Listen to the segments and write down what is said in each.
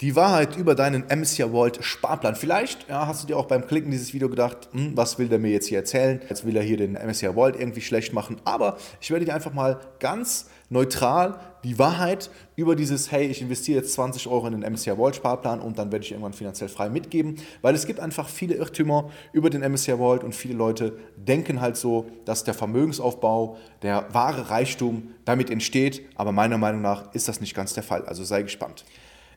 Die Wahrheit über deinen MSCI World Sparplan. Vielleicht ja, hast du dir auch beim Klicken dieses Video gedacht, hm, was will der mir jetzt hier erzählen? Jetzt will er hier den MSCI World irgendwie schlecht machen. Aber ich werde dir einfach mal ganz neutral die Wahrheit über dieses, hey, ich investiere jetzt 20 Euro in den MSCI World Sparplan und dann werde ich irgendwann finanziell frei mitgeben. Weil es gibt einfach viele Irrtümer über den MSCI World und viele Leute denken halt so, dass der Vermögensaufbau, der wahre Reichtum damit entsteht. Aber meiner Meinung nach ist das nicht ganz der Fall. Also sei gespannt.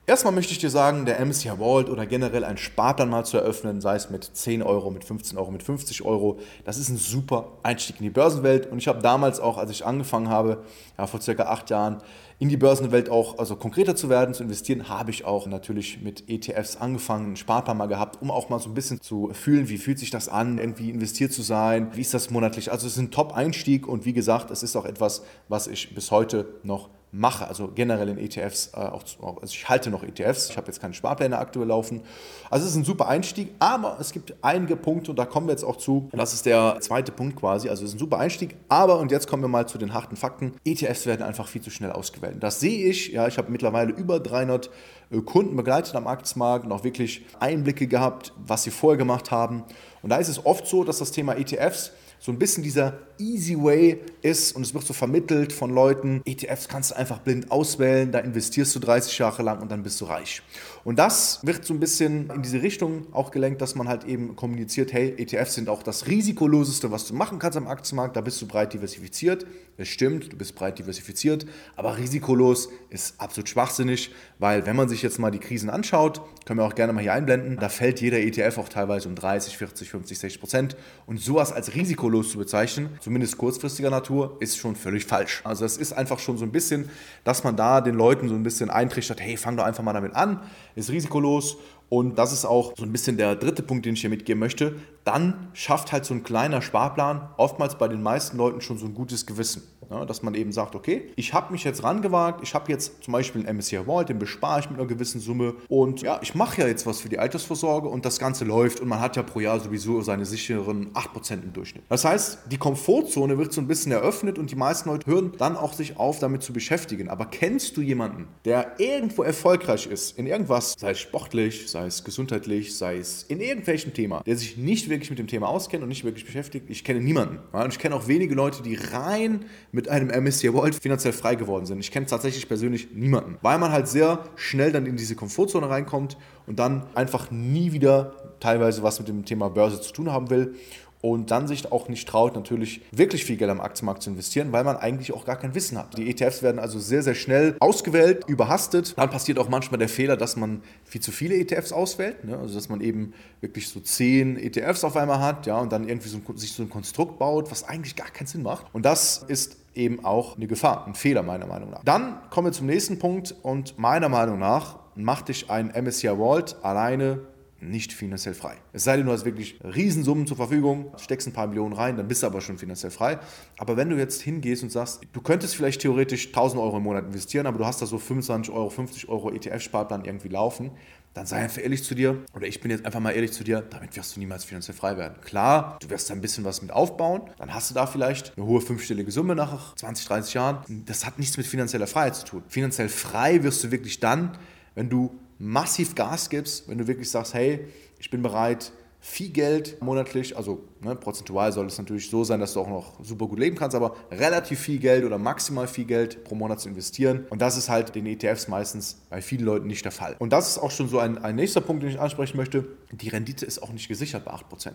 Erstmal möchte ich dir sagen, der MSCI Vault oder generell ein Sparplan mal zu eröffnen, sei es mit 10 Euro, mit 15 Euro, mit 50 Euro, das ist ein super Einstieg in die Börsenwelt. Und ich habe damals auch, als ich angefangen habe, ja, vor circa acht Jahren, in die Börsenwelt auch also konkreter zu werden, zu investieren, habe ich auch natürlich mit ETFs angefangen, einen Sparplan mal gehabt, um auch mal so ein bisschen zu fühlen, wie fühlt sich das an, irgendwie investiert zu sein, wie ist das monatlich. Also es ist ein Top-Einstieg und wie gesagt, es ist auch etwas, was ich bis heute noch mache, also generell in ETFs, äh, auch, also ich halte noch ETFs, ich habe jetzt keine Sparpläne aktuell laufen. Also es ist ein super Einstieg, aber es gibt einige Punkte und da kommen wir jetzt auch zu. Das ist der zweite Punkt quasi, also es ist ein super Einstieg, aber und jetzt kommen wir mal zu den harten Fakten. ETFs werden einfach viel zu schnell ausgewählt. Das sehe ich, ja, ich habe mittlerweile über 300 äh, Kunden begleitet am Aktienmarkt und auch wirklich Einblicke gehabt, was sie vorher gemacht haben. Und da ist es oft so, dass das Thema ETFs so ein bisschen dieser easy way ist und es wird so vermittelt von Leuten, ETFs kannst du einfach blind auswählen, da investierst du 30 Jahre lang und dann bist du reich. Und das wird so ein bisschen in diese Richtung auch gelenkt, dass man halt eben kommuniziert, hey, ETFs sind auch das risikoloseste, was du machen kannst am Aktienmarkt, da bist du breit diversifiziert. Es stimmt, du bist breit diversifiziert, aber risikolos ist absolut schwachsinnig, weil wenn man sich jetzt mal die Krisen anschaut, können wir auch gerne mal hier einblenden, da fällt jeder ETF auch teilweise um 30, 40, 50, 60 Prozent und sowas als risikolos risikolos zu bezeichnen, zumindest kurzfristiger Natur, ist schon völlig falsch. Also es ist einfach schon so ein bisschen, dass man da den Leuten so ein bisschen eintrichtert, hey, fang doch einfach mal damit an, ist risikolos und das ist auch so ein bisschen der dritte Punkt, den ich hier mitgeben möchte. Dann schafft halt so ein kleiner Sparplan oftmals bei den meisten Leuten schon so ein gutes Gewissen. Ja, dass man eben sagt, okay, ich habe mich jetzt rangewagt, ich habe jetzt zum Beispiel einen MSCI Vault, den bespare ich mit einer gewissen Summe und ja, ich mache ja jetzt was für die Altersvorsorge und das Ganze läuft und man hat ja pro Jahr sowieso seine sicheren 8% im Durchschnitt. Das heißt, die Komfortzone wird so ein bisschen eröffnet und die meisten Leute hören dann auch sich auf, damit zu beschäftigen. Aber kennst du jemanden, der irgendwo erfolgreich ist, in irgendwas, sei es sportlich, sei es gesundheitlich, sei es in irgendwelchem Thema, der sich nicht wirklich mit dem Thema auskennt und nicht wirklich beschäftigt? Ich kenne niemanden. und ich kenne auch wenige Leute, die rein mit einem MSCI World finanziell frei geworden sind. Ich kenne tatsächlich persönlich niemanden, weil man halt sehr schnell dann in diese Komfortzone reinkommt und dann einfach nie wieder teilweise was mit dem Thema Börse zu tun haben will und dann sich auch nicht traut, natürlich wirklich viel Geld am Aktienmarkt zu investieren, weil man eigentlich auch gar kein Wissen hat. Die ETFs werden also sehr, sehr schnell ausgewählt, überhastet. Dann passiert auch manchmal der Fehler, dass man viel zu viele ETFs auswählt, ne? also dass man eben wirklich so zehn ETFs auf einmal hat ja, und dann irgendwie so ein, sich so ein Konstrukt baut, was eigentlich gar keinen Sinn macht. Und das ist eben auch eine Gefahr, ein Fehler meiner Meinung nach. Dann kommen wir zum nächsten Punkt und meiner Meinung nach macht dich ein MSCI Vault alleine nicht finanziell frei. Es sei denn, du hast wirklich Riesensummen zur Verfügung, steckst ein paar Millionen rein, dann bist du aber schon finanziell frei. Aber wenn du jetzt hingehst und sagst, du könntest vielleicht theoretisch 1000 Euro im Monat investieren, aber du hast da so 25 Euro, 50 Euro ETF-Sparplan irgendwie laufen, dann sei einfach ehrlich zu dir, oder ich bin jetzt einfach mal ehrlich zu dir, damit wirst du niemals finanziell frei werden. Klar, du wirst da ein bisschen was mit aufbauen, dann hast du da vielleicht eine hohe fünfstellige Summe nach 20, 30 Jahren. Das hat nichts mit finanzieller Freiheit zu tun. Finanziell frei wirst du wirklich dann, wenn du massiv Gas gibst, wenn du wirklich sagst, hey, ich bin bereit, viel Geld monatlich, also ne, prozentual soll es natürlich so sein, dass du auch noch super gut leben kannst, aber relativ viel Geld oder maximal viel Geld pro Monat zu investieren. Und das ist halt den ETFs meistens bei vielen Leuten nicht der Fall. Und das ist auch schon so ein, ein nächster Punkt, den ich ansprechen möchte. Die Rendite ist auch nicht gesichert bei 8%.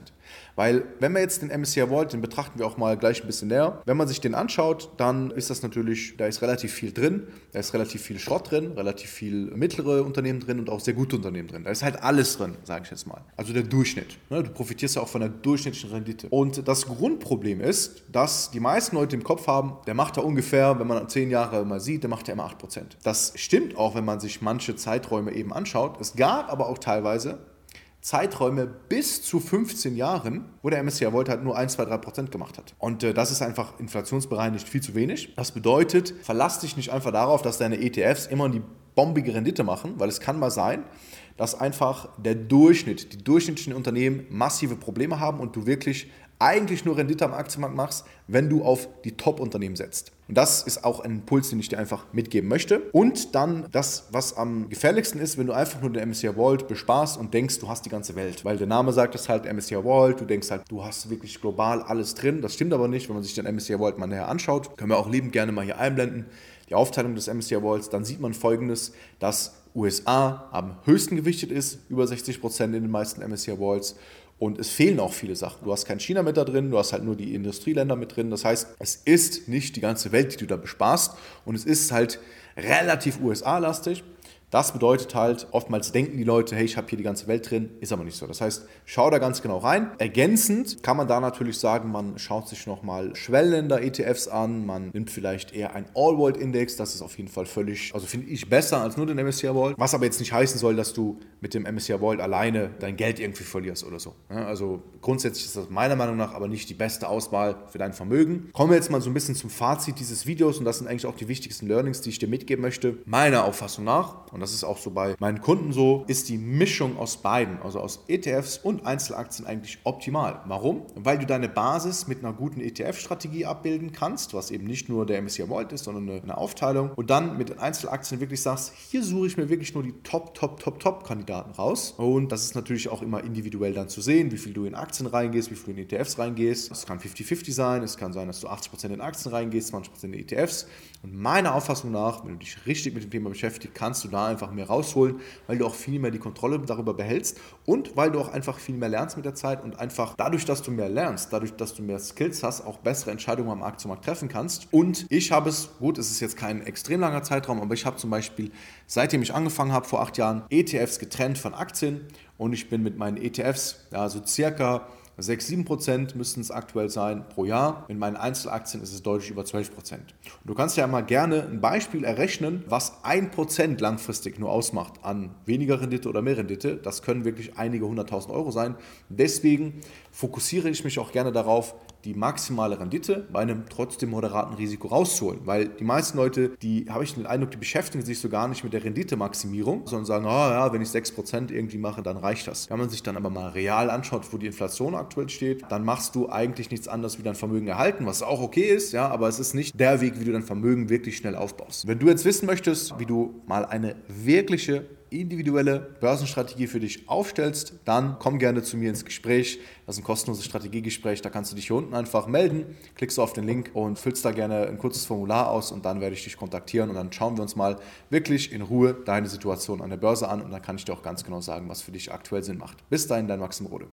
Weil wenn wir jetzt den MSCI Vault, den betrachten wir auch mal gleich ein bisschen näher, wenn man sich den anschaut, dann ist das natürlich, da ist relativ viel drin, da ist relativ viel Schrott drin, relativ viel mittlere Unternehmen drin und auch sehr gute Unternehmen drin. Da ist halt alles drin, sage ich jetzt mal. Also der Durchschnitt. Ne? Du profitierst ja auch von der durchschnittlichen Rendite. Und das Grundproblem ist, dass die meisten Leute im Kopf haben, der macht da ungefähr, wenn man zehn Jahre mal sieht, der macht ja immer 8%. Das stimmt auch, wenn man sich manche Zeiträume eben anschaut. Es gab aber auch teilweise Zeiträume bis zu 15 Jahren, wo der MSCI World halt nur 1, 2, 3 Prozent gemacht hat. Und äh, das ist einfach inflationsbereinigt viel zu wenig. Das bedeutet, verlass dich nicht einfach darauf, dass deine ETFs immer die bombige Rendite machen, weil es kann mal sein, dass einfach der Durchschnitt, die durchschnittlichen Unternehmen massive Probleme haben und du wirklich eigentlich nur Rendite am Aktienmarkt machst, wenn du auf die Top-Unternehmen setzt. Und das ist auch ein Impuls, den ich dir einfach mitgeben möchte. Und dann das, was am gefährlichsten ist, wenn du einfach nur den MSCI World besparst und denkst, du hast die ganze Welt. Weil der Name sagt es halt MSCI World, du denkst halt, du hast wirklich global alles drin. Das stimmt aber nicht, wenn man sich den MSCI World mal näher anschaut. Können wir auch liebend gerne mal hier einblenden. Die Aufteilung des MSCI Worlds, dann sieht man folgendes, dass USA am höchsten gewichtet ist, über 60 Prozent in den meisten MSCI Worlds und es fehlen auch viele Sachen. Du hast kein China mit da drin, du hast halt nur die Industrieländer mit drin. Das heißt, es ist nicht die ganze Welt, die du da besparst. Und es ist halt relativ USA-lastig. Das bedeutet halt, oftmals denken die Leute, hey, ich habe hier die ganze Welt drin, ist aber nicht so. Das heißt, schau da ganz genau rein. Ergänzend kann man da natürlich sagen, man schaut sich nochmal Schwellenländer-ETFs an, man nimmt vielleicht eher ein All-World-Index, das ist auf jeden Fall völlig, also finde ich besser als nur den MSCI World, was aber jetzt nicht heißen soll, dass du mit dem MSCI World alleine dein Geld irgendwie verlierst oder so. Also grundsätzlich ist das meiner Meinung nach aber nicht die beste Auswahl für dein Vermögen. Kommen wir jetzt mal so ein bisschen zum Fazit dieses Videos und das sind eigentlich auch die wichtigsten Learnings, die ich dir mitgeben möchte. Meiner Auffassung nach, und das ist auch so bei meinen Kunden so, ist die Mischung aus beiden, also aus ETFs und Einzelaktien eigentlich optimal. Warum? Weil du deine Basis mit einer guten ETF-Strategie abbilden kannst, was eben nicht nur der MSCI World ist, sondern eine, eine Aufteilung und dann mit den Einzelaktien wirklich sagst, hier suche ich mir wirklich nur die Top, Top, Top, Top-Kandidaten raus und das ist natürlich auch immer individuell dann zu sehen, wie viel du in Aktien reingehst, wie viel du in ETFs reingehst. Es kann 50-50 sein, es kann sein, dass du 80% in Aktien reingehst, 20% in ETFs und meiner Auffassung nach, wenn du dich richtig mit dem Thema beschäftigst, kannst du da einfach mehr rausholen, weil du auch viel mehr die Kontrolle darüber behältst und weil du auch einfach viel mehr lernst mit der Zeit und einfach dadurch, dass du mehr lernst, dadurch, dass du mehr Skills hast, auch bessere Entscheidungen am Aktienmarkt treffen kannst. Und ich habe es, gut, es ist jetzt kein extrem langer Zeitraum, aber ich habe zum Beispiel, seitdem ich angefangen habe, vor acht Jahren, ETFs getrennt von Aktien und ich bin mit meinen ETFs, ja, so circa 6, 7 Prozent müssten es aktuell sein pro Jahr. In meinen Einzelaktien ist es deutlich über 12 Prozent. Du kannst ja mal gerne ein Beispiel errechnen, was 1 Prozent langfristig nur ausmacht an weniger Rendite oder mehr Rendite. Das können wirklich einige hunderttausend Euro sein. Deswegen fokussiere ich mich auch gerne darauf, die maximale Rendite bei einem trotzdem moderaten Risiko rauszuholen. Weil die meisten Leute, die habe ich den Eindruck, die beschäftigen sich so gar nicht mit der Renditemaximierung, sondern sagen, oh ja, wenn ich 6% irgendwie mache, dann reicht das. Wenn man sich dann aber mal real anschaut, wo die Inflation aktuell steht, dann machst du eigentlich nichts anderes wie dein Vermögen erhalten, was auch okay ist, ja, aber es ist nicht der Weg, wie du dein Vermögen wirklich schnell aufbaust. Wenn du jetzt wissen möchtest, wie du mal eine wirkliche individuelle Börsenstrategie für dich aufstellst, dann komm gerne zu mir ins Gespräch. Das ist ein kostenloses Strategiegespräch. Da kannst du dich hier unten einfach melden, klickst du auf den Link und füllst da gerne ein kurzes Formular aus und dann werde ich dich kontaktieren und dann schauen wir uns mal wirklich in Ruhe deine Situation an der Börse an und dann kann ich dir auch ganz genau sagen, was für dich aktuell Sinn macht. Bis dahin, dein Maxim Rode.